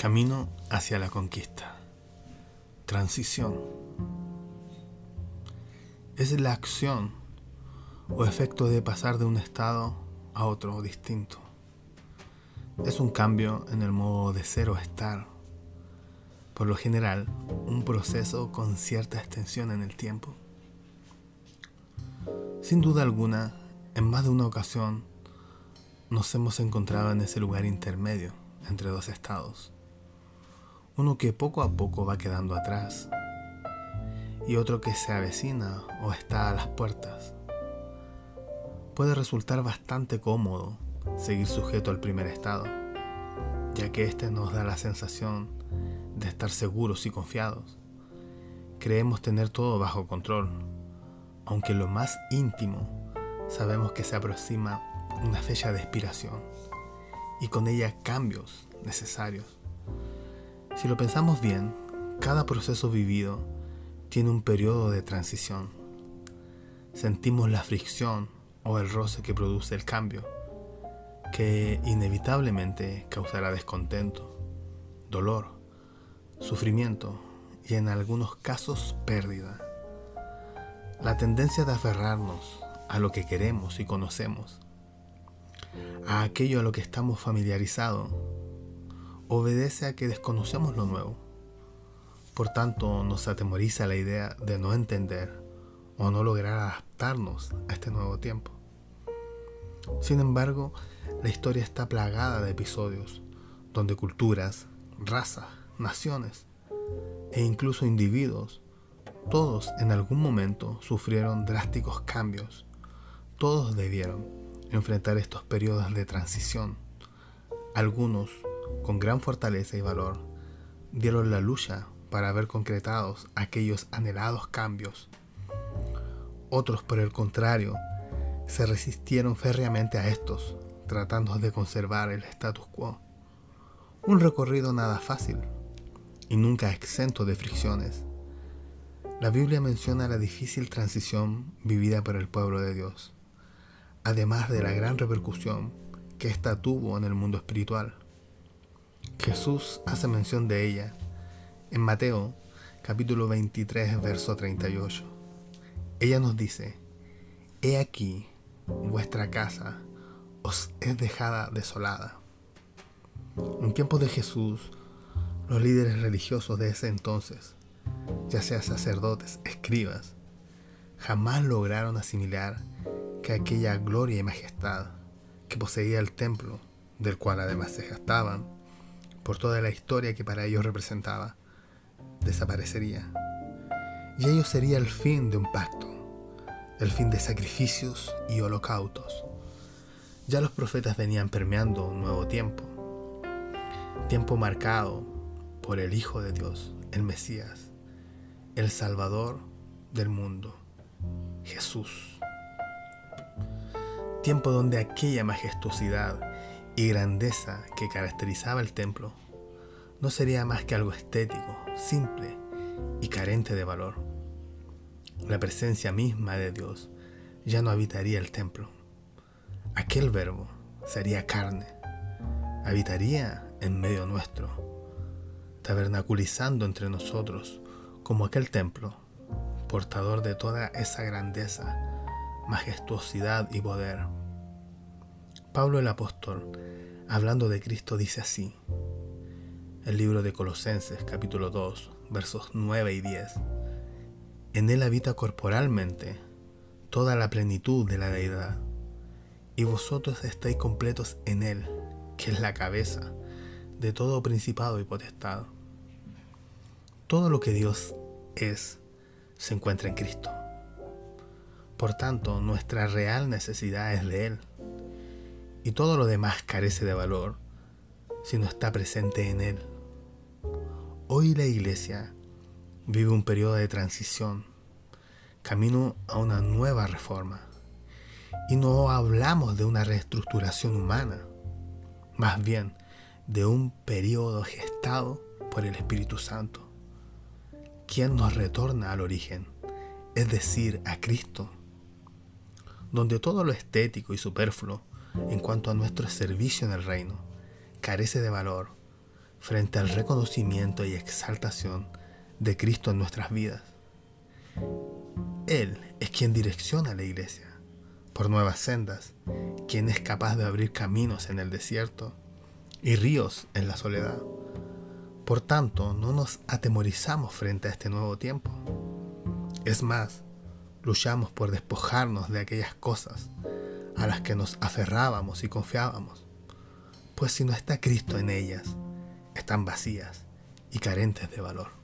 Camino hacia la conquista. Transición. Es la acción o efecto de pasar de un estado a otro distinto. Es un cambio en el modo de ser o estar. Por lo general, un proceso con cierta extensión en el tiempo. Sin duda alguna, en más de una ocasión, nos hemos encontrado en ese lugar intermedio entre dos estados uno que poco a poco va quedando atrás y otro que se avecina o está a las puertas. Puede resultar bastante cómodo seguir sujeto al primer estado, ya que este nos da la sensación de estar seguros y confiados. Creemos tener todo bajo control, aunque lo más íntimo sabemos que se aproxima una fecha de expiración y con ella cambios necesarios. Si lo pensamos bien, cada proceso vivido tiene un periodo de transición. Sentimos la fricción o el roce que produce el cambio, que inevitablemente causará descontento, dolor, sufrimiento y en algunos casos pérdida. La tendencia de aferrarnos a lo que queremos y conocemos, a aquello a lo que estamos familiarizados, obedece a que desconocemos lo nuevo. Por tanto, nos atemoriza la idea de no entender o no lograr adaptarnos a este nuevo tiempo. Sin embargo, la historia está plagada de episodios donde culturas, razas, naciones e incluso individuos, todos en algún momento sufrieron drásticos cambios. Todos debieron enfrentar estos periodos de transición. Algunos con gran fortaleza y valor, dieron la lucha para ver concretados aquellos anhelados cambios. Otros, por el contrario, se resistieron férreamente a estos, tratando de conservar el status quo. Un recorrido nada fácil y nunca exento de fricciones. La Biblia menciona la difícil transición vivida por el pueblo de Dios, además de la gran repercusión que ésta tuvo en el mundo espiritual. Jesús hace mención de ella en Mateo capítulo 23, verso 38. Ella nos dice, He aquí, vuestra casa os es dejada desolada. En tiempos de Jesús, los líderes religiosos de ese entonces, ya sea sacerdotes, escribas, jamás lograron asimilar que aquella gloria y majestad que poseía el templo, del cual además se gastaban, por toda la historia que para ellos representaba, desaparecería. Y ello sería el fin de un pacto, el fin de sacrificios y holocaustos. Ya los profetas venían permeando un nuevo tiempo, tiempo marcado por el Hijo de Dios, el Mesías, el Salvador del mundo, Jesús. Tiempo donde aquella majestuosidad y grandeza que caracterizaba el templo no sería más que algo estético, simple y carente de valor. La presencia misma de Dios ya no habitaría el templo. Aquel verbo sería carne, habitaría en medio nuestro, tabernaculizando entre nosotros como aquel templo, portador de toda esa grandeza, majestuosidad y poder. Pablo el apóstol, hablando de Cristo, dice así, el libro de Colosenses capítulo 2, versos 9 y 10. En él habita corporalmente toda la plenitud de la deidad, y vosotros estáis completos en él, que es la cabeza de todo principado y potestad. Todo lo que Dios es se encuentra en Cristo. Por tanto, nuestra real necesidad es de Él y todo lo demás carece de valor si no está presente en él. Hoy la iglesia vive un periodo de transición, camino a una nueva reforma. Y no hablamos de una reestructuración humana, más bien de un periodo gestado por el Espíritu Santo, quien nos retorna al origen, es decir, a Cristo, donde todo lo estético y superfluo en cuanto a nuestro servicio en el reino. Carece de valor, frente al reconocimiento y exaltación de Cristo en nuestras vidas. Él es quien direcciona a la iglesia por nuevas sendas, quien es capaz de abrir caminos en el desierto y ríos en la soledad. Por tanto, no nos atemorizamos frente a este nuevo tiempo. Es más, luchamos por despojarnos de aquellas cosas a las que nos aferrábamos y confiábamos, pues si no está Cristo en ellas, están vacías y carentes de valor.